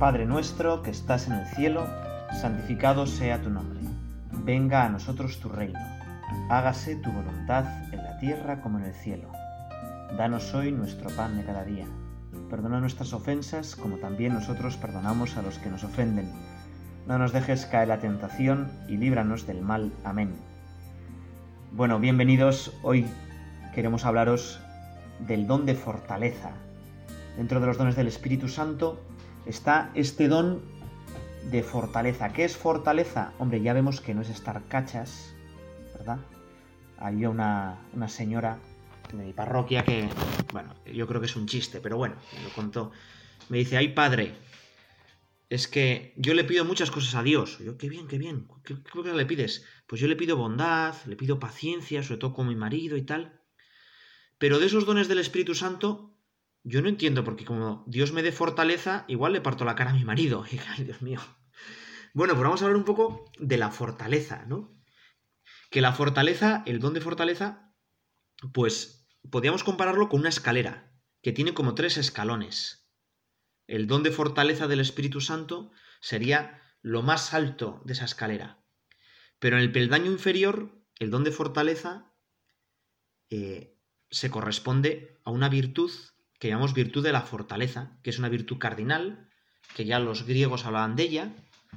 Padre nuestro que estás en el cielo, santificado sea tu nombre. Venga a nosotros tu reino. Hágase tu voluntad en la tierra como en el cielo. Danos hoy nuestro pan de cada día. Perdona nuestras ofensas como también nosotros perdonamos a los que nos ofenden. No nos dejes caer la tentación y líbranos del mal. Amén. Bueno, bienvenidos. Hoy queremos hablaros del don de fortaleza. Dentro de los dones del Espíritu Santo está este don de fortaleza. ¿Qué es fortaleza? Hombre, ya vemos que no es estar cachas, ¿verdad? Había una, una señora de mi parroquia que, bueno, yo creo que es un chiste, pero bueno, me lo contó. Me dice, ay padre, es que yo le pido muchas cosas a Dios. Yo, qué bien, qué bien. ¿Qué, qué le pides? Pues yo le pido bondad, le pido paciencia, sobre todo con mi marido y tal. Pero de esos dones del Espíritu Santo, yo no entiendo, porque como Dios me dé fortaleza, igual le parto la cara a mi marido. Ay, Dios mío. Bueno, pues vamos a hablar un poco de la fortaleza, ¿no? Que la fortaleza, el don de fortaleza, pues podríamos compararlo con una escalera, que tiene como tres escalones. El don de fortaleza del Espíritu Santo sería lo más alto de esa escalera. Pero en el peldaño inferior, el don de fortaleza eh, se corresponde a una virtud que llamamos virtud de la fortaleza, que es una virtud cardinal, que ya los griegos hablaban de ella,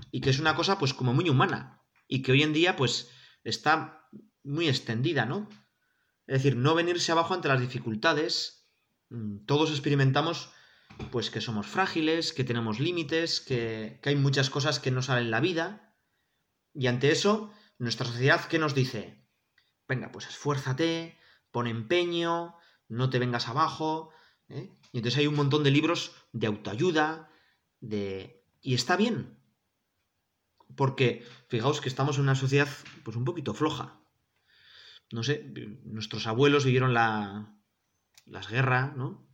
y que es una cosa pues como muy humana, y que hoy en día pues está muy extendida, ¿no? Es decir, no venirse abajo ante las dificultades. Mm, todos experimentamos pues que somos frágiles, que tenemos límites, que, hay muchas cosas que no salen en la vida. Y ante eso, nuestra sociedad, ¿qué nos dice? Venga, pues esfuérzate, pon empeño, no te vengas abajo, ¿eh? Y entonces hay un montón de libros de autoayuda, de... Y está bien. Porque fijaos que estamos en una sociedad pues un poquito floja. No sé, nuestros abuelos vivieron la, las guerras, ¿no?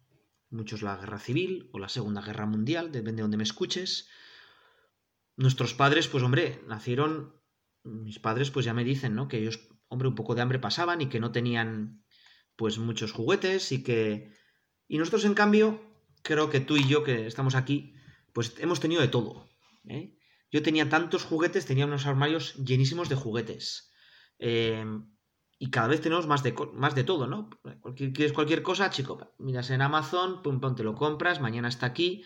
Muchos la guerra civil o la Segunda Guerra Mundial, depende de donde me escuches. Nuestros padres, pues hombre, nacieron, mis padres pues ya me dicen, ¿no? Que ellos, hombre, un poco de hambre pasaban y que no tenían pues muchos juguetes y que y nosotros, en cambio, creo que tú y yo que estamos aquí, pues hemos tenido de todo. ¿eh? Yo tenía tantos juguetes, tenía unos armarios llenísimos de juguetes. Eh, y cada vez tenemos más de, más de todo, ¿no? quieres cualquier cosa, chico, miras en Amazon, pum, pum, te lo compras, mañana está aquí.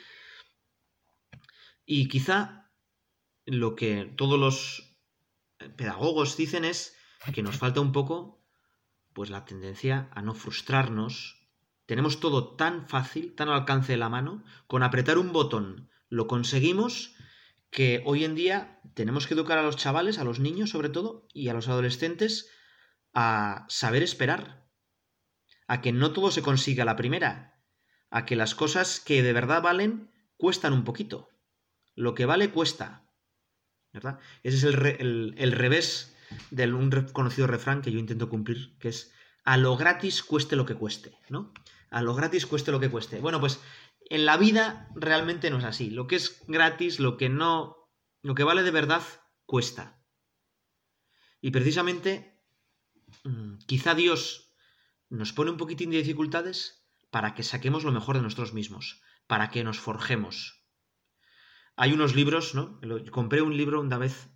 Y quizá lo que todos los pedagogos dicen es que nos falta un poco, pues la tendencia a no frustrarnos, tenemos todo tan fácil, tan al alcance de la mano, con apretar un botón lo conseguimos que hoy en día tenemos que educar a los chavales, a los niños sobre todo, y a los adolescentes a saber esperar, a que no todo se consiga la primera, a que las cosas que de verdad valen cuestan un poquito. Lo que vale cuesta. ¿Verdad? Ese es el, el revés de un conocido refrán que yo intento cumplir, que es a lo gratis cueste lo que cueste, ¿no? A lo gratis cueste lo que cueste. Bueno, pues en la vida realmente no es así. Lo que es gratis, lo que no, lo que vale de verdad, cuesta. Y precisamente, mm, quizá Dios nos pone un poquitín de dificultades para que saquemos lo mejor de nosotros mismos, para que nos forjemos. Hay unos libros, ¿no? Compré un libro una vez,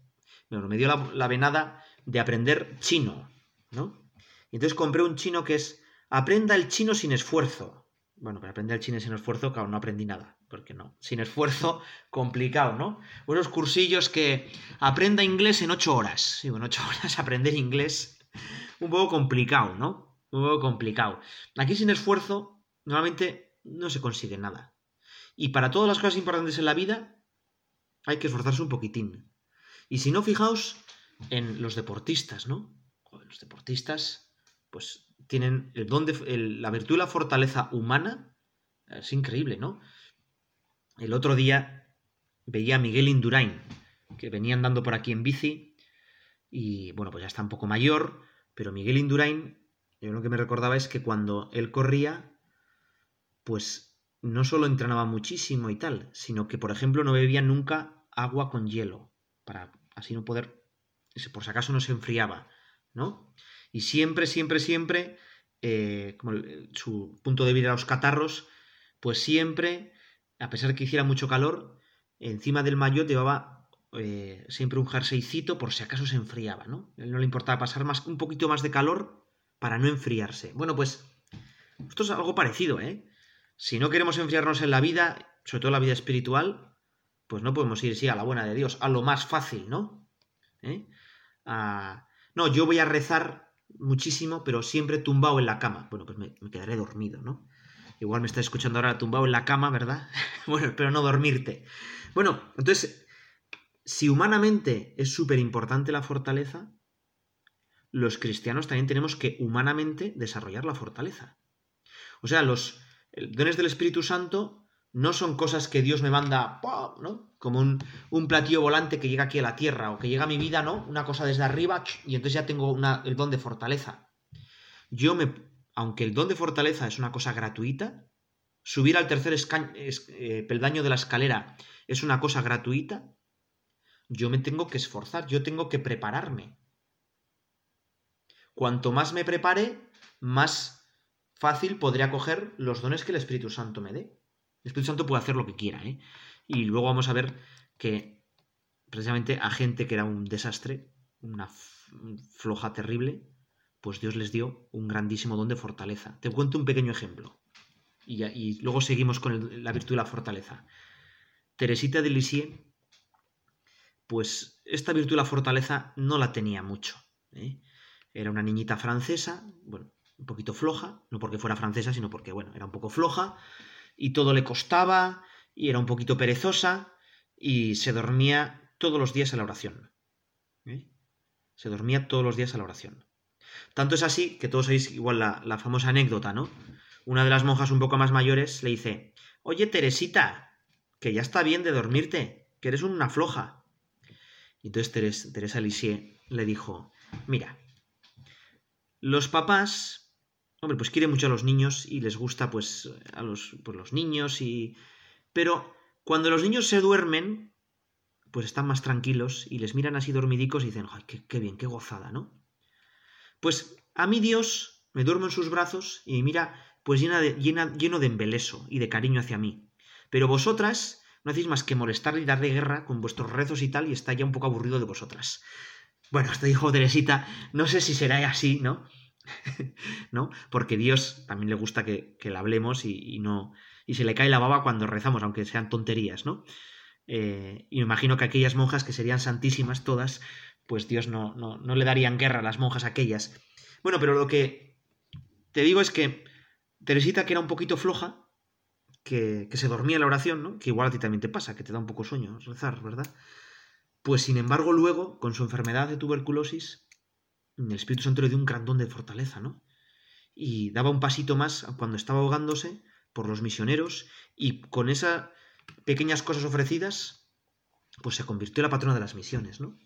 me dio la, la venada de aprender chino, ¿no? Y entonces compré un chino que es Aprenda el chino sin esfuerzo. Bueno, para aprender el chino sin esfuerzo, claro, no aprendí nada, porque no. Sin esfuerzo, complicado, ¿no? Unos cursillos que aprenda inglés en ocho horas. Sí, en ocho horas aprender inglés, un poco complicado, ¿no? Un poco complicado. Aquí sin esfuerzo, normalmente no se consigue nada. Y para todas las cosas importantes en la vida, hay que esforzarse un poquitín. Y si no, fijaos en los deportistas, ¿no? Los deportistas pues tienen el don de, la virtud y la fortaleza humana, es increíble, ¿no? El otro día veía a Miguel Indurain, que venía andando por aquí en bici, y bueno, pues ya está un poco mayor, pero Miguel Indurain, yo lo que me recordaba es que cuando él corría, pues no solo entrenaba muchísimo y tal, sino que, por ejemplo, no bebía nunca agua con hielo, para así no poder, por si acaso no se enfriaba, ¿no? Y siempre, siempre, siempre, eh, como su punto de vida a los catarros, pues siempre, a pesar que hiciera mucho calor, encima del maillot llevaba eh, siempre un jerseycito por si acaso se enfriaba, ¿no? él no le importaba pasar más, un poquito más de calor para no enfriarse. Bueno, pues esto es algo parecido, ¿eh? Si no queremos enfriarnos en la vida, sobre todo en la vida espiritual, pues no podemos ir, sí, a la buena de Dios, a lo más fácil, ¿no? ¿Eh? No, yo voy a rezar muchísimo, pero siempre tumbado en la cama. Bueno, pues me, me quedaré dormido, ¿no? Igual me estás escuchando ahora tumbado en la cama, ¿verdad? bueno, pero no dormirte. Bueno, entonces, si humanamente es súper importante la fortaleza, los cristianos también tenemos que humanamente desarrollar la fortaleza. O sea, los dones del Espíritu Santo no son cosas que Dios me manda. Como un, un, platillo volante que llega aquí a la tierra o que llega a mi vida, ¿no? Una cosa desde arriba y entonces ya tengo una, el don de fortaleza. Yo me, aunque el don de fortaleza es una cosa gratuita, subir al tercer eh, peldaño de la escalera es una cosa gratuita, yo me tengo que esforzar, yo tengo que prepararme. Cuanto más me prepare, más fácil podré acoger los dones que el Espíritu Santo me dé. El Espíritu Santo puede hacer lo que quiera, ¿eh? Y luego vamos a ver que precisamente a gente que era un desastre, una floja terrible, pues Dios les dio un grandísimo don de fortaleza. Te cuento un pequeño ejemplo. Y, luego seguimos con la virtud de la fortaleza. Teresita de Lisieux, pues esta virtud de la fortaleza no la tenía mucho. ¿eh? Era una niñita francesa, bueno, un poquito floja, no porque fuera francesa, sino porque, bueno, era un poco floja, y todo le costaba, y era un poquito perezosa, y se dormía todos los días a la oración. ¿eh? Se dormía todos los días a la oración. Tanto es así que todos sabéis igual la, famosa anécdota, ¿no? Una de las monjas un poco más mayores le dice, Oye, Teresita, que ya está bien de dormirte, que eres una floja. Y entonces Teresa Lisieux le dijo, mira, los papás, hombre, pues quieren mucho a los niños y les gusta pues a los, pues, los niños y... Pero cuando los niños se duermen, pues están más tranquilos y les miran así dormidicos y dicen, Ay, qué, bien, qué gozada, ¿no? Pues a mí Dios me duermo en sus brazos y mira pues llena de, lleno de embeleso y de cariño hacia mí. Pero vosotras no hacéis más que molestar y darle guerra con vuestros rezos y tal y está ya un poco aburrido de vosotras. Bueno, esto dijo Teresita, no sé si será así, ¿no? ¿No? Porque Dios también le gusta que, que le hablemos y, no y se le cae la baba cuando rezamos, aunque sean tonterías, ¿no? Eh, y me imagino que aquellas monjas que serían santísimas todas, pues Dios no, no, no le darían guerra a las monjas aquellas. Bueno, pero lo que te digo es que Teresita, que era un poquito floja, que, que, se dormía la oración, ¿no? Que igual a ti también te pasa, que te da un poco sueño rezar, ¿verdad? Pues sin embargo, luego, con su enfermedad de tuberculosis, el Espíritu Santo le dio un gran don de fortaleza, ¿no? Y daba un pasito más cuando estaba ahogándose por los misioneros y con esas pequeñas cosas ofrecidas, pues se convirtió en la patrona de las misiones, ¿no?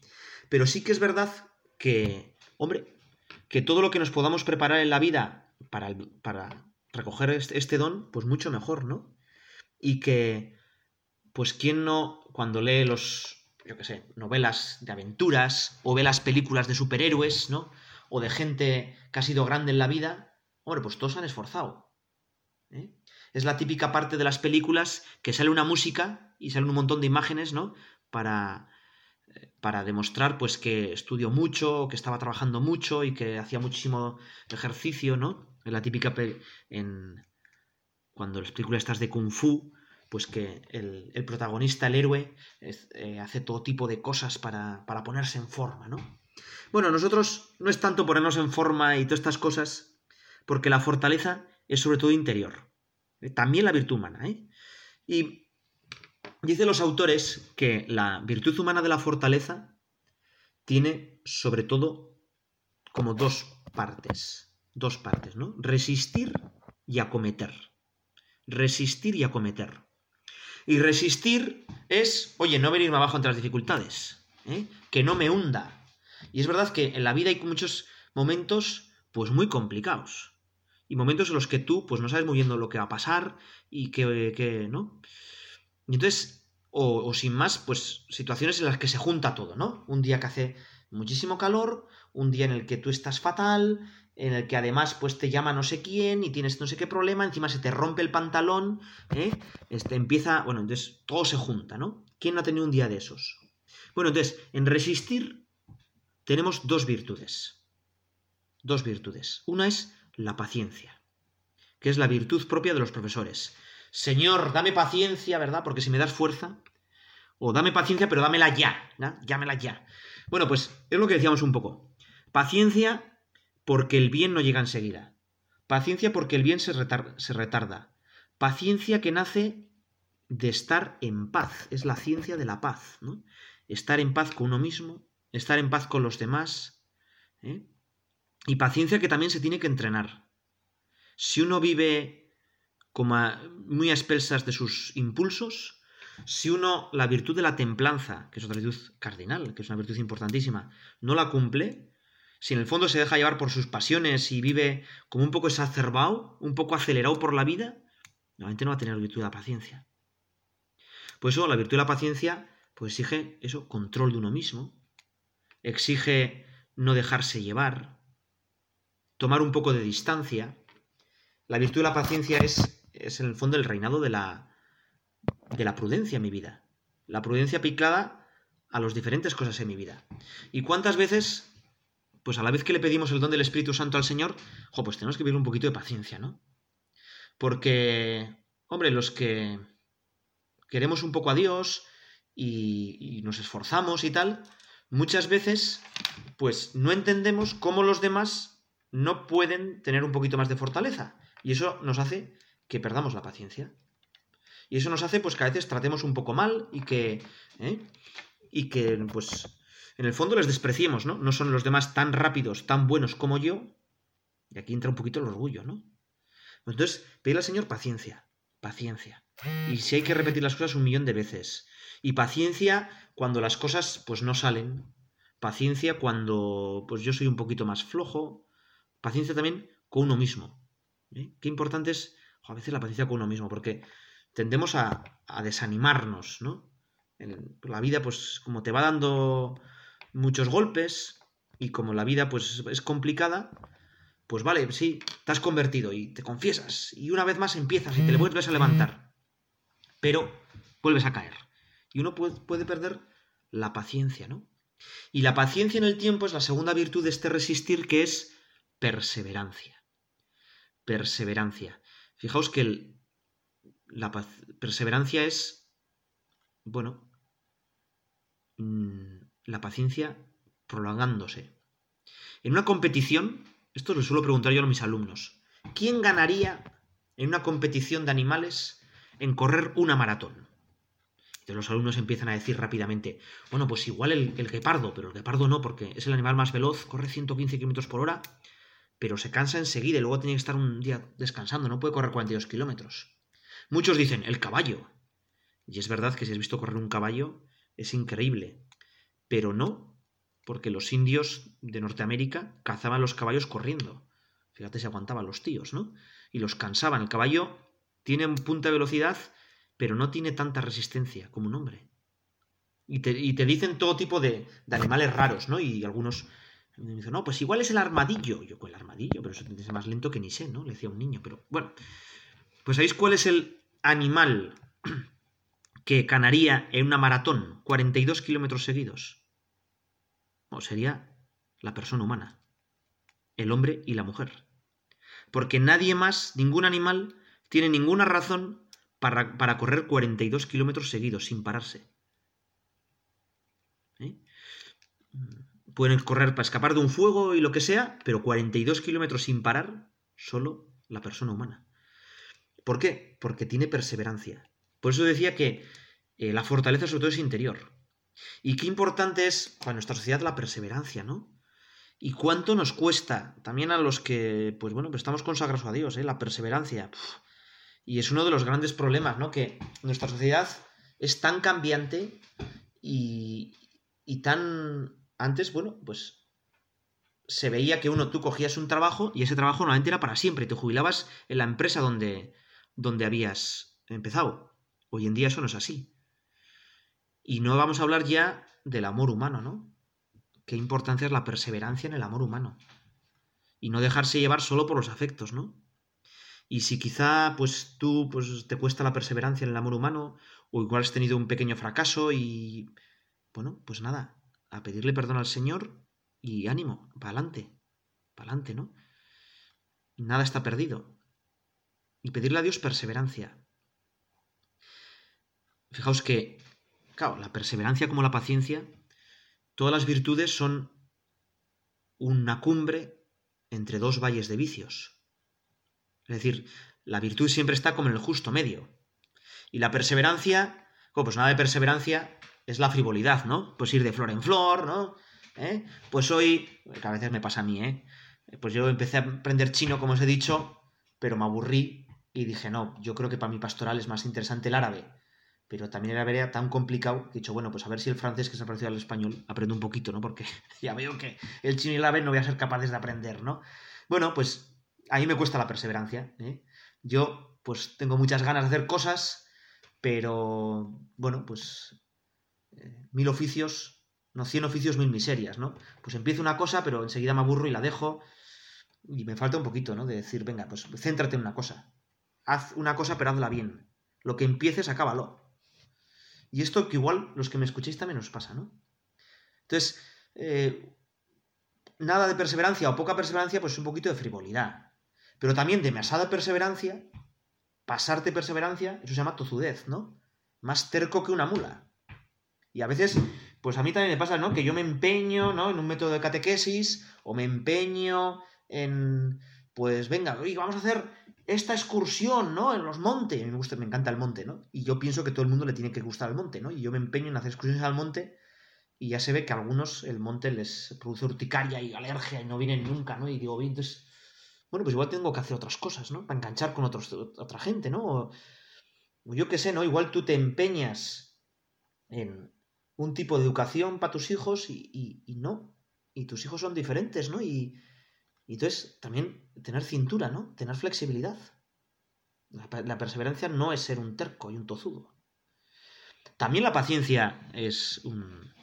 Pero sí que es verdad que, hombre, que todo lo que nos podamos preparar en la vida para, para recoger este, este, don, pues mucho mejor, ¿no? Y que, pues, ¿quién no, cuando lee los, yo qué sé, novelas de aventuras o ve las películas de superhéroes, ¿no? O de gente que ha sido grande en la vida, hombre, pues todos han esforzado. ¿eh? Es la típica parte de las películas que sale una música y sale un montón de imágenes, ¿no? Para, para demostrar pues que estudió mucho, que estaba trabajando mucho y que hacía muchísimo ejercicio, ¿no? En la típica en cuando las películas estas de kung fu, pues que el, protagonista, el héroe, eh, hace todo tipo de cosas para, para ponerse en forma, ¿no? Bueno, nosotros no es tanto ponernos en forma y todas estas cosas, porque la fortaleza es sobre todo interior. También la virtud humana, ¿eh? Y Dicen los autores que la virtud humana de la fortaleza tiene sobre todo como dos partes, dos partes, ¿no? Resistir y acometer. Resistir y acometer. Y resistir es, oye, no venirme abajo ante las dificultades, ¿eh? que no me hunda. Y es verdad que en la vida hay muchos momentos, pues muy complicados. Y momentos en los que tú, pues no sabes muy bien lo que va a pasar y que, que ¿no? Y entonces, o, sin más, pues situaciones en las que se junta todo, ¿no? Un día que hace muchísimo calor, un día en el que tú estás fatal, en el que además pues te llama no sé quién y tienes no sé qué problema, encima se te rompe el pantalón, ¿eh? Este empieza, bueno, entonces todo se junta, ¿no? ¿Quién no ha tenido un día de esos? Bueno, entonces, en resistir tenemos dos virtudes. Dos virtudes. Una es la paciencia, que es la virtud propia de los profesores. Señor, dame paciencia, ¿verdad? Porque si me das fuerza, o dame paciencia, pero dámela ya, ¿no? Llámela ya. Bueno, pues es lo que decíamos un poco. Paciencia porque el bien no llega enseguida. Paciencia porque el bien se, retarda. Paciencia que nace de estar en paz. Es la ciencia de la paz. Estar en paz con uno mismo, estar en paz con los demás. ¿eh? Y paciencia que también se tiene que entrenar. Si uno vive como muy a expelsas de sus impulsos, si uno la virtud de la templanza, que es otra virtud cardinal, que es una virtud importantísima, no la cumple, si en el fondo se deja llevar por sus pasiones y vive como un poco exacerbado, un poco acelerado por la vida, normalmente no va a tener virtud de la paciencia. Por eso la virtud de la paciencia pues exige eso, control de uno mismo, exige no dejarse llevar, tomar un poco de distancia. La virtud de la paciencia es, es en el fondo el reinado de la, de la prudencia en mi vida. La prudencia aplicada a las diferentes cosas en mi vida. ¿Y cuántas veces, pues a la vez que le pedimos el don del Espíritu Santo al Señor, jo, pues tenemos que vivir un poquito de paciencia, ¿no? Porque, hombre, los que queremos un poco a Dios y, y nos esforzamos y tal, muchas veces, pues no entendemos cómo los demás no pueden tener un poquito más de fortaleza. Y eso nos hace que perdamos la paciencia. Y eso nos hace pues que a veces tratemos un poco mal y que, ¿eh? y que pues en el fondo les despreciemos, ¿no? No son los demás tan rápidos, tan buenos como yo. Y aquí entra un poquito el orgullo, ¿no? Entonces, pedirle al Señor paciencia, paciencia. Y si hay que repetir las cosas un millón de veces. Y paciencia cuando las cosas pues no salen. Paciencia cuando pues yo soy un poquito más flojo. Paciencia también con uno mismo. ¿eh? Qué importante es a veces la paciencia con uno mismo, porque tendemos a, desanimarnos, ¿no? la vida, pues, como te va dando muchos golpes y como la vida, pues, es complicada, pues vale, sí, te has convertido y te confiesas y una vez más empiezas y te le vuelves a levantar, pero vuelves a caer. Y uno puede, perder la paciencia, ¿no? Y la paciencia en el tiempo es la segunda virtud de este resistir que es perseverancia. Perseverancia. Fijaos que el, la perseverancia es, bueno, mm, la paciencia prolongándose. En una competición, esto lo suelo preguntar yo a mis alumnos, ¿quién ganaría en una competición de animales en correr una maratón? Y los alumnos empiezan a decir rápidamente, bueno, pues igual el, el guepardo, pero el guepardo no, porque es el animal más veloz, corre 115 km por hora, pero se cansa enseguida y luego tiene que estar un día descansando, no puede correr 42 kilómetros. Muchos dicen, el caballo. Y es verdad que si has visto correr un caballo, es increíble. Pero no, porque los indios de Norteamérica cazaban los caballos corriendo. Fíjate si aguantaban los tíos, ¿no? Y los cansaban. El caballo tiene un punta de velocidad, pero no tiene tanta resistencia como un hombre. Y te, dicen todo tipo de, animales raros, ¿no? Y algunos me dicen, no, pues igual es el armadillo. Yo, con el armadillo, pero eso es más lento que ni sé, ¿no? Le decía un niño, pero bueno. Pues ¿sabéis cuál es el animal que ganaría en una maratón 42 kilómetros seguidos? O sería la persona humana, el hombre y la mujer. Porque nadie más, ningún animal, tiene ninguna razón para, para correr 42 kilómetros seguidos sin pararse. ¿Eh? Pueden correr para escapar de un fuego y lo que sea, pero 42 kilómetros sin parar, solo la persona humana. ¿Por qué? Porque tiene perseverancia. Por eso decía que eh, la fortaleza sobre todo es interior. Y qué importante es para nuestra sociedad la perseverancia, ¿no? Y cuánto nos cuesta también a los que, pues bueno, pues estamos consagrados a Dios, ¿eh? la perseverancia. Y es uno de los grandes problemas, ¿no? Que nuestra sociedad es tan cambiante y, y tan... Antes, bueno, pues se veía que uno, tú cogías un trabajo y ese trabajo normalmente era para siempre. Te jubilabas en la empresa donde, donde habías empezado. Hoy en día eso no es así. Y no vamos a hablar ya del amor humano, ¿no? Qué importancia es la perseverancia en el amor humano. Y no dejarse llevar solo por los afectos, ¿no? Y si quizá pues tú pues te cuesta la perseverancia en el amor humano o igual has tenido un pequeño fracaso y, bueno, pues nada, a pedirle perdón al Señor y ánimo, para adelante, para adelante, ¿no? Nada está perdido. Y pedirle a Dios perseverancia. Fijaos que, claro, la perseverancia como la paciencia, todas las virtudes son una cumbre entre dos valles de vicios. Es decir, la virtud siempre está como en el justo medio. Y la perseverancia, pues nada de perseverancia es la frivolidad, ¿no? Pues ir de flor en flor, ¿no? ¿Eh? Pues hoy, que a veces me pasa a mí, ¿eh? Pues yo empecé a aprender chino, como os he dicho, pero me aburrí y dije, no, yo creo que para mi pastoral es más interesante el árabe. Pero también era tan complicado que he dicho, bueno, pues a ver si el francés, que se ha parecido al español, aprendo un poquito, ¿no? Porque ya veo que el chino y el árabe no voy a ser capaces de aprender, ¿no? Bueno, pues a mí me cuesta la perseverancia. ¿eh? Yo, pues tengo muchas ganas de hacer cosas, pero bueno, pues eh, mil oficios, no cien oficios, mil miserias, ¿no? Pues empiezo una cosa, pero enseguida me aburro y la dejo. Y me falta un poquito, ¿no? De decir, venga, pues céntrate en una cosa. Haz una cosa, pero hazla bien. Lo que empieces, acábalo. Y esto que igual los que me escuchéis también os pasa, ¿no? Entonces, eh, nada de perseverancia o poca perseverancia, pues un poquito de frivolidad. Pero también demasiada perseverancia, pasarte perseverancia, eso se llama tozudez, ¿no? Más terco que una mula. Y a veces, pues a mí también me pasa, ¿no? Que yo me empeño, ¿no? En un método de catequesis, o me empeño en, pues venga, oye, vamos a hacer esta excursión, ¿no? En los montes. Me gusta, me encanta el monte, ¿no? Y yo pienso que todo el mundo le tiene que gustar el monte, ¿no? Y yo me empeño en hacer excursiones al monte y ya se ve que a algunos el monte les produce urticaria y alergia y no vienen nunca, ¿no? Y digo, entonces, bueno, pues igual tengo que hacer otras cosas, ¿no? Para enganchar con otros, otra gente, ¿no? O, yo qué sé, ¿no? Igual tú te empeñas en un tipo de educación para tus hijos y, no. Y tus hijos son diferentes, ¿no? Y, y entonces también tener cintura, ¿no? Tener flexibilidad. La, perseverancia no es ser un terco y un tozudo. También la paciencia es un...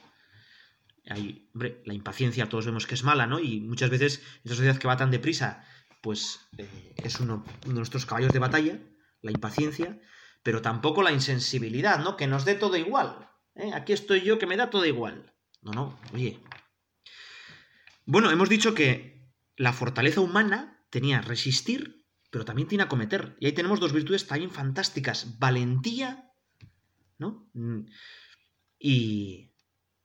Hombre, la impaciencia todos vemos que es mala, ¿no? Y muchas veces esta sociedad que va tan deprisa, pues eh, es uno, de nuestros caballos de batalla, la impaciencia, pero tampoco la insensibilidad, ¿no? Que nos dé todo igual. ¿eh? Aquí estoy yo que me da todo igual. No, no, oye. Bueno, hemos dicho que la fortaleza humana tenía resistir, pero también tiene acometer. Y ahí tenemos dos virtudes también fantásticas. Valentía, ¿no? Mm, y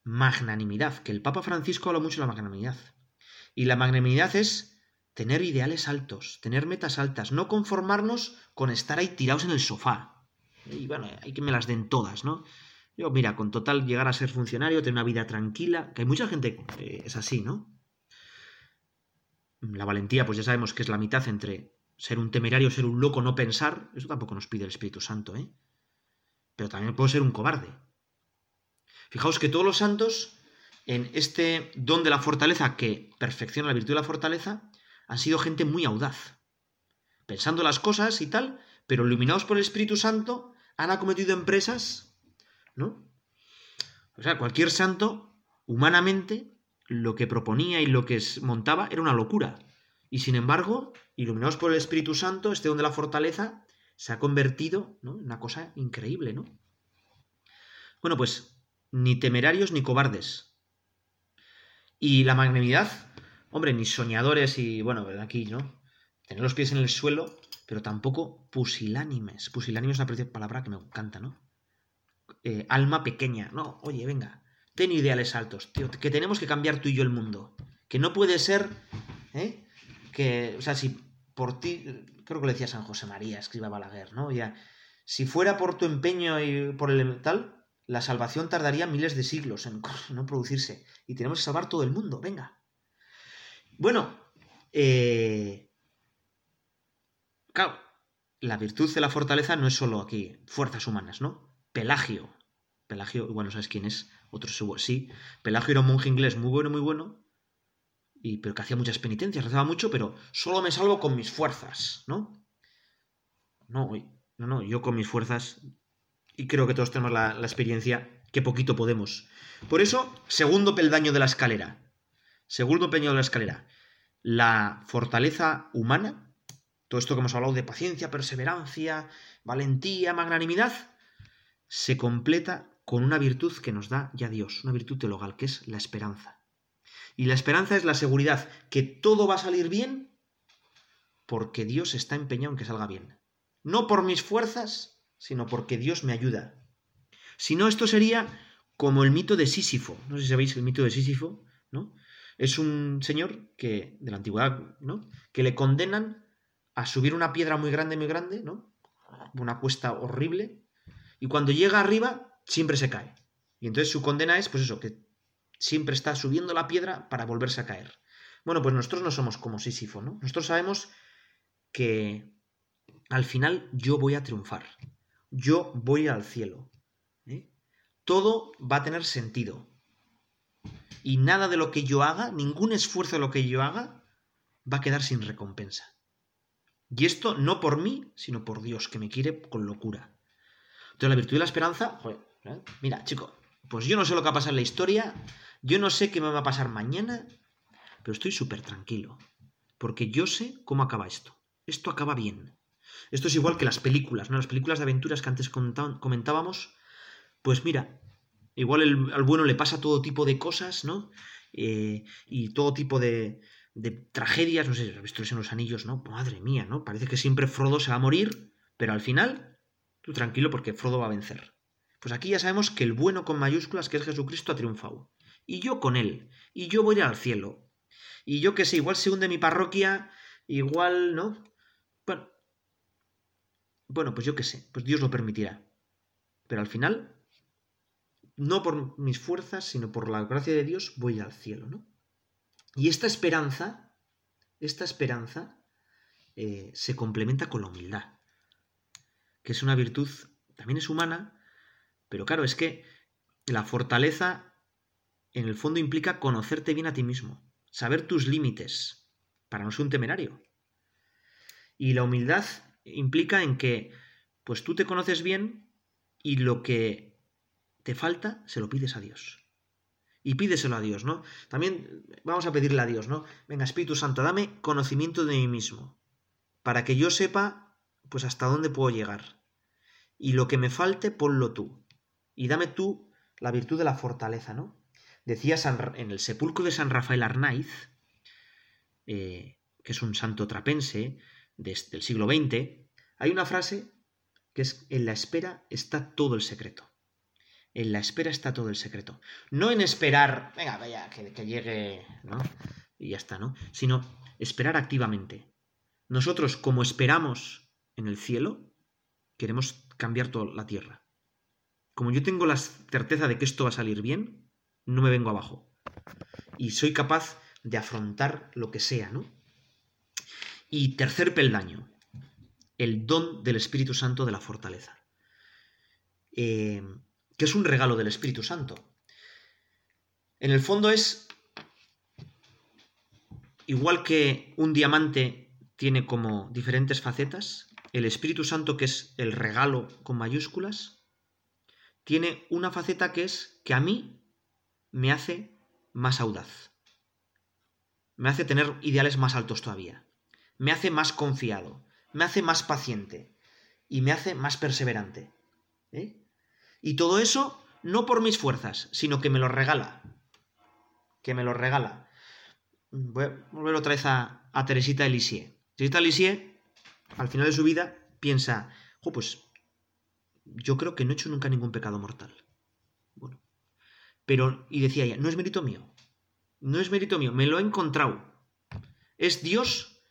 magnanimidad, que el Papa Francisco habla mucho de la magnanimidad. Y la magnanimidad es tener ideales altos, tener metas altas, no conformarnos con estar ahí tirados en el sofá. Y bueno, hay que me las den todas, ¿no? Yo, mira, con total llegar a ser funcionario, tener una vida tranquila, que hay mucha gente que es así, ¿no? La valentía, pues ya sabemos que es la mitad entre ser un temerario, ser un loco, no pensar. Eso tampoco nos pide el Espíritu Santo, ¿eh? Pero también puedo ser un cobarde. Fijaos que todos los santos, en este don de la fortaleza que perfecciona la virtud de la fortaleza, han sido gente muy audaz. Pensando las cosas y tal, pero iluminados por el Espíritu Santo, han acometido empresas, ¿no? O sea, cualquier santo, humanamente, lo que proponía y lo que montaba era una locura. Y sin embargo, iluminados por el Espíritu Santo, este don de la fortaleza se ha convertido en una cosa increíble, ¿no? Bueno, pues ni temerarios ni cobardes. Y la magnanimidad, hombre, ni soñadores y, bueno, aquí, ¿no? Tener los pies en el suelo, pero tampoco pusilánimes. Pusilánime es una palabra que me encanta, ¿no? Eh, alma pequeña, ¿no? Oye, venga, ten ideales altos, tío, que tenemos que cambiar tú y yo el mundo. Que no puede ser, ¿eh? Que, o sea, si por ti, creo que lo decía San José María, escriba Balaguer, ¿no? Ya, si fuera por tu empeño y por el tal, la salvación tardaría miles de siglos en no producirse. Y tenemos que salvar todo el mundo, venga. Bueno, eh... claro, la virtud de la fortaleza no es solo aquí, fuerzas humanas, ¿no? Pelagio. Pelagio, igual no sabes quién es, otro sí. Pelagio era un monje inglés muy bueno, muy bueno, y, pero que hacía muchas penitencias, rezaba mucho, pero solo me salvo con mis fuerzas, ¿no? No, no, yo con mis fuerzas, y creo que todos tenemos la, la experiencia que poquito podemos. Por eso, segundo peldaño de la escalera. Segundo peldaño de la escalera. La fortaleza humana, todo esto que hemos hablado de paciencia, perseverancia, valentía, magnanimidad, se completa con una virtud que nos da ya Dios, una virtud teologal, que es la esperanza. Y la esperanza es la seguridad que todo va a salir bien porque Dios está empeñado en que salga bien. No por mis fuerzas, sino porque Dios me ayuda. Si no, esto sería como el mito de Sísifo. No sé si sabéis el mito de Sísifo, ¿no? Es un señor que, de la antigüedad, ¿no? Que le condenan a subir una piedra muy grande, muy grande, ¿no? Una cuesta horrible. Y cuando llega arriba, siempre se cae. Y entonces su condena es, pues eso, que siempre está subiendo la piedra para volverse a caer. Bueno, pues nosotros no somos como Sísifo, ¿no? Nosotros sabemos que al final yo voy a triunfar. Yo voy al cielo. ¿eh? Todo va a tener sentido. Y nada de lo que yo haga, ningún esfuerzo de lo que yo haga, va a quedar sin recompensa. Y esto no por mí, sino por Dios, que me quiere con locura. Entonces la virtud de la esperanza, ¿eh? mira, chico, pues yo no sé lo que va a pasar en la historia, yo no sé qué me va a pasar mañana, pero estoy súper tranquilo, porque yo sé cómo acaba esto. Esto acaba bien. Esto es igual que las películas, ¿no? Las películas de aventuras que antes comentábamos, pues mira, igual al bueno le pasa todo tipo de cosas, ¿no? Eh, y todo tipo de, de tragedias, no sé, has visto en los anillos, ¿no? Madre mía, ¿no? Parece que siempre Frodo se va a morir, pero al final, tú tranquilo porque Frodo va a vencer. Pues aquí ya sabemos que el bueno con mayúsculas, que es Jesucristo, ha triunfado y yo con él, y yo voy al cielo. Y yo que sé, igual se hunde mi parroquia, igual, ¿no? Bueno, bueno, pues yo qué sé, pues Dios lo permitirá. Pero al final, no por mis fuerzas, sino por la gracia de Dios, voy al cielo, ¿no? Y esta esperanza, esta esperanza eh, se complementa con la humildad, que es una virtud, también es humana, pero claro, es que la fortaleza en el fondo implica conocerte bien a ti mismo, saber tus límites, para no ser un temerario. Y la humildad implica en que, pues tú te conoces bien y lo que te falta se lo pides a Dios. Y pídeselo a Dios, ¿no? También vamos a pedirle a Dios, ¿no? Venga, Espíritu Santo, dame conocimiento de mí mismo, para que yo sepa, pues hasta dónde puedo llegar. Y lo que me falte, ponlo tú. Y dame tú la virtud de la fortaleza, ¿no? Decía en el sepulcro de San Rafael Arnaiz, eh, que es un santo trapense del siglo XX, hay una frase que es, en la espera está todo el secreto. En la espera está todo el secreto. No en esperar, venga, vaya, que, que llegue, ¿no? Y ya está, ¿no? Sino esperar activamente. Nosotros, como esperamos en el cielo, queremos cambiar toda la tierra. Como yo tengo la certeza de que esto va a salir bien, no me vengo abajo. Y soy capaz de afrontar lo que sea, ¿no? Y tercer peldaño, el don del Espíritu Santo de la fortaleza, eh, que es un regalo del Espíritu Santo. En el fondo es igual que un diamante tiene como diferentes facetas, el Espíritu Santo, que es el regalo con mayúsculas, tiene una faceta que es que a mí me hace más audaz. Me hace tener ideales más altos todavía. Me hace más confiado. Me hace más paciente. Y me hace más perseverante. ¿eh? Y todo eso no por mis fuerzas, sino que me lo regala. Que me lo regala. Voy a volver otra vez a, Teresita de Teresita de al final de su vida, piensa, pues yo creo que no he hecho nunca ningún pecado mortal. Bueno, pero, y decía ella, no es mérito mío. No es mérito mío, me lo he encontrado. Es Dios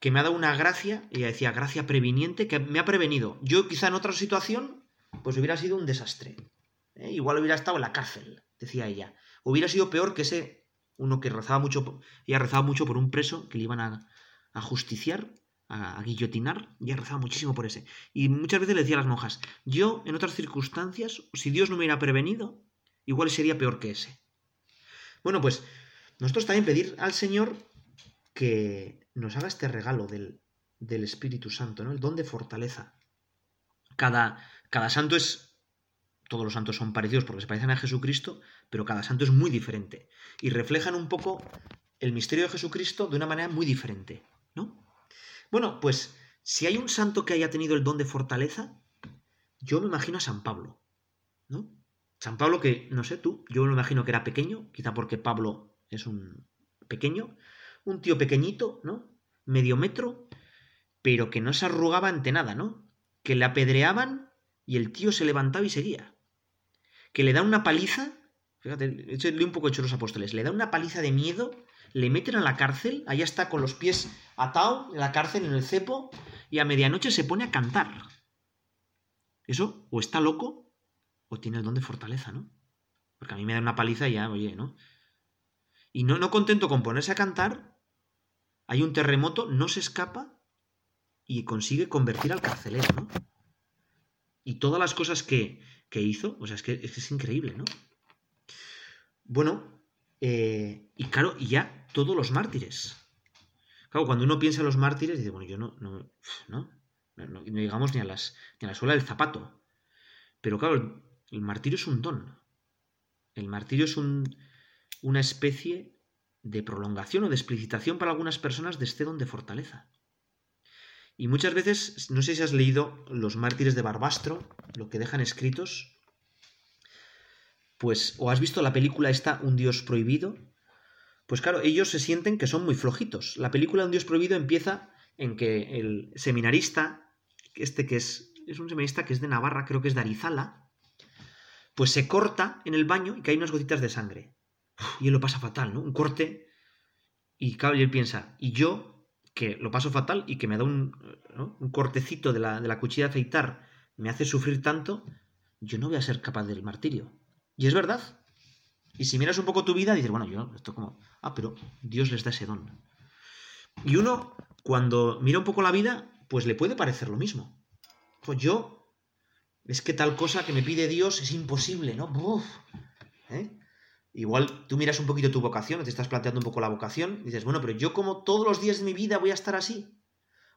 que me ha dado una gracia, ella decía, gracia previniente, que me ha prevenido. Yo quizá en otra situación, pues hubiera sido un desastre. ¿eh? Igual hubiera estado en la cárcel, decía ella. Hubiera sido peor que ese uno que rezaba mucho, y ha rezado mucho por un preso que le iban a, justiciar, a, guillotinar, y ha rezado muchísimo por ese. Y muchas veces le decía a las monjas, yo en otras circunstancias, si Dios no me hubiera prevenido, igual sería peor que ese. Bueno, pues nosotros también pedir al Señor que nos haga este regalo del, del Espíritu Santo, ¿no? El don de fortaleza. Cada, cada santo es. Todos los santos son parecidos porque se parecen a Jesucristo, pero cada santo es muy diferente. Y reflejan un poco el misterio de Jesucristo de una manera muy diferente. Bueno, pues si hay un santo que haya tenido el don de fortaleza, yo me imagino a San Pablo, ¿no? San Pablo que, no sé tú, yo me imagino que era pequeño, quizá porque Pablo es un pequeño, un tío pequeñito, ¿no? Medio metro, pero que no se arrugaba ante nada, ¿no? Que le apedreaban y el tío se levantaba y seguía. Que le da una paliza, fíjate, un poco hecho los apóstoles, le da una paliza de miedo, le meten a la cárcel, allá está con los pies atados en la cárcel, en el cepo, y a medianoche se pone a cantar. Eso o está loco o tiene el don de fortaleza, ¿no? Porque a mí me da una paliza y ya, oye, ¿no? Y no, no contento con ponerse a cantar, hay un terremoto, no se escapa y consigue convertir al carcelero, ¿no? Y todas las cosas que, que hizo, o sea, es que, es increíble, ¿no? Bueno, eh, y claro, y ya todos los mártires. Claro, cuando uno piensa en los mártires, dice, bueno, yo no, no, no, no, digamos ni a, las, ni a la suela del zapato. Pero claro, el martirio es un don. El martirio es un, una especie de prolongación o de explicitación para algunas personas de este don de fortaleza. Y muchas veces, no sé si has leído Los mártires de Barbastro, lo que dejan escritos, pues, o has visto la película esta, Un Dios Prohibido, pues claro, ellos se sienten que son muy flojitos. La película Un Dios Prohibido empieza en que el seminarista, este que es, es un seminarista que es de Navarra, creo que es de Arizala, pues se corta en el baño y cae unas gotitas de sangre. Y él lo pasa fatal, ¿no? Un corte. Y claro, él piensa, y yo, que lo paso fatal y que me da un, un cortecito de la, de la cuchilla de afeitar, me hace sufrir tanto, yo no voy a ser capaz del martirio. Y es verdad. Y si miras un poco tu vida, dices, bueno, yo, esto como, ah, pero Dios les da ese don. Y uno, cuando mira un poco la vida, pues le puede parecer lo mismo. Pues yo es que tal cosa que me pide Dios es imposible, ¿no? Uf, ¿eh? Igual tú miras un poquito tu vocación, te estás planteando un poco la vocación, y dices, bueno, pero yo como todos los días de mi vida voy a estar así.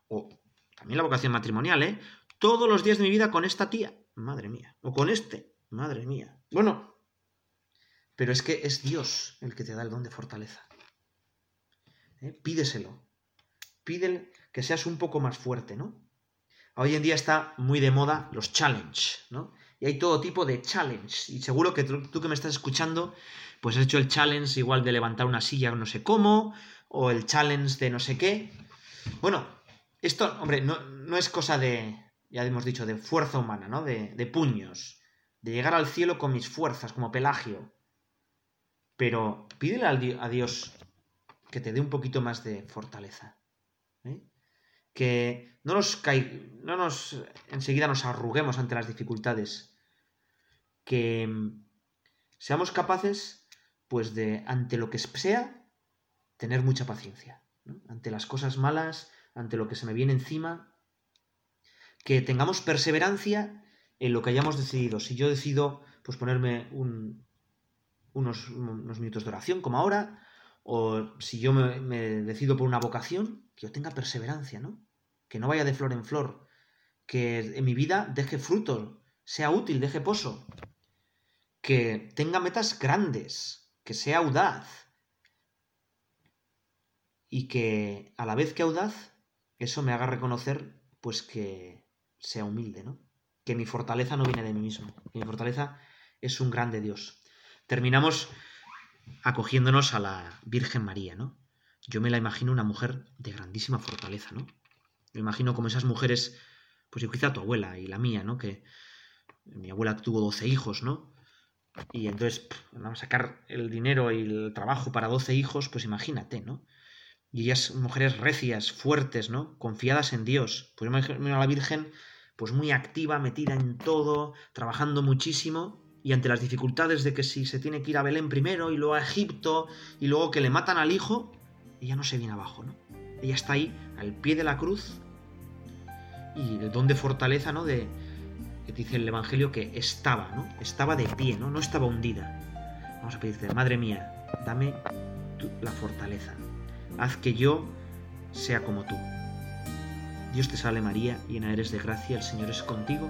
O también la vocación matrimonial, ¿eh? Todos los días de mi vida con esta tía, madre mía. O con este, madre mía. Bueno, pero es que es Dios el que te da el don de fortaleza. ¿Eh? Pídeselo. Pídele que seas un poco más fuerte, ¿no? Hoy en día está muy de moda los challenge, ¿no? Y hay todo tipo de challenge. Y seguro que tú, que me estás escuchando, pues has hecho el challenge igual de levantar una silla no sé cómo, o el challenge de no sé qué. Bueno, esto, hombre, no, no es cosa de, ya hemos dicho, de fuerza humana, ¿no? De, de puños, de llegar al cielo con mis fuerzas, como Pelagio. Pero pídele a Dios que te dé un poquito más de fortaleza. ¿eh? que no nos, no nos enseguida nos arruguemos ante las dificultades, que mm, seamos capaces, pues de, ante lo que sea, tener mucha paciencia, ante las cosas malas, ante lo que se me viene encima, que tengamos perseverancia en lo que hayamos decidido. Si yo decido, pues ponerme un, unos, minutos de oración, como ahora, o si yo me, decido por una vocación, que yo tenga perseverancia, ¿no? Que no vaya de flor en flor, que en mi vida deje fruto, sea útil, deje pozo, que tenga metas grandes, que sea audaz y que a la vez que audaz, eso me haga reconocer pues que sea humilde, ¿no? Que mi fortaleza no viene de mí mismo, que mi fortaleza es un grande Dios. Terminamos acogiéndonos a la Virgen María, ¿no? Yo me la imagino una mujer de grandísima fortaleza, ¿no? Me imagino como esas mujeres, pues quizá tu abuela y la mía, ¿no? Que mi abuela tuvo 12 hijos, ¿no? Y entonces, vamos a sacar el dinero y el trabajo para 12 hijos, pues imagínate, ¿no? Y ellas, mujeres recias, fuertes, ¿no? Confiadas en Dios. Pues yo me imagino a la Virgen, pues muy activa, metida en todo, trabajando muchísimo, y ante las dificultades de que si se tiene que ir a Belén primero y luego a Egipto y luego que le matan al hijo, ella no se viene abajo, ¿no? Ella está ahí al pie de la cruz y el don de fortaleza, ¿no? De que dice el Evangelio que estaba, ¿no? Estaba de pie, ¿no? No estaba hundida. Vamos a pedirte, Madre mía, dame la fortaleza. Haz que yo sea como tú. Dios te salve María, llena eres de gracia, el Señor es contigo.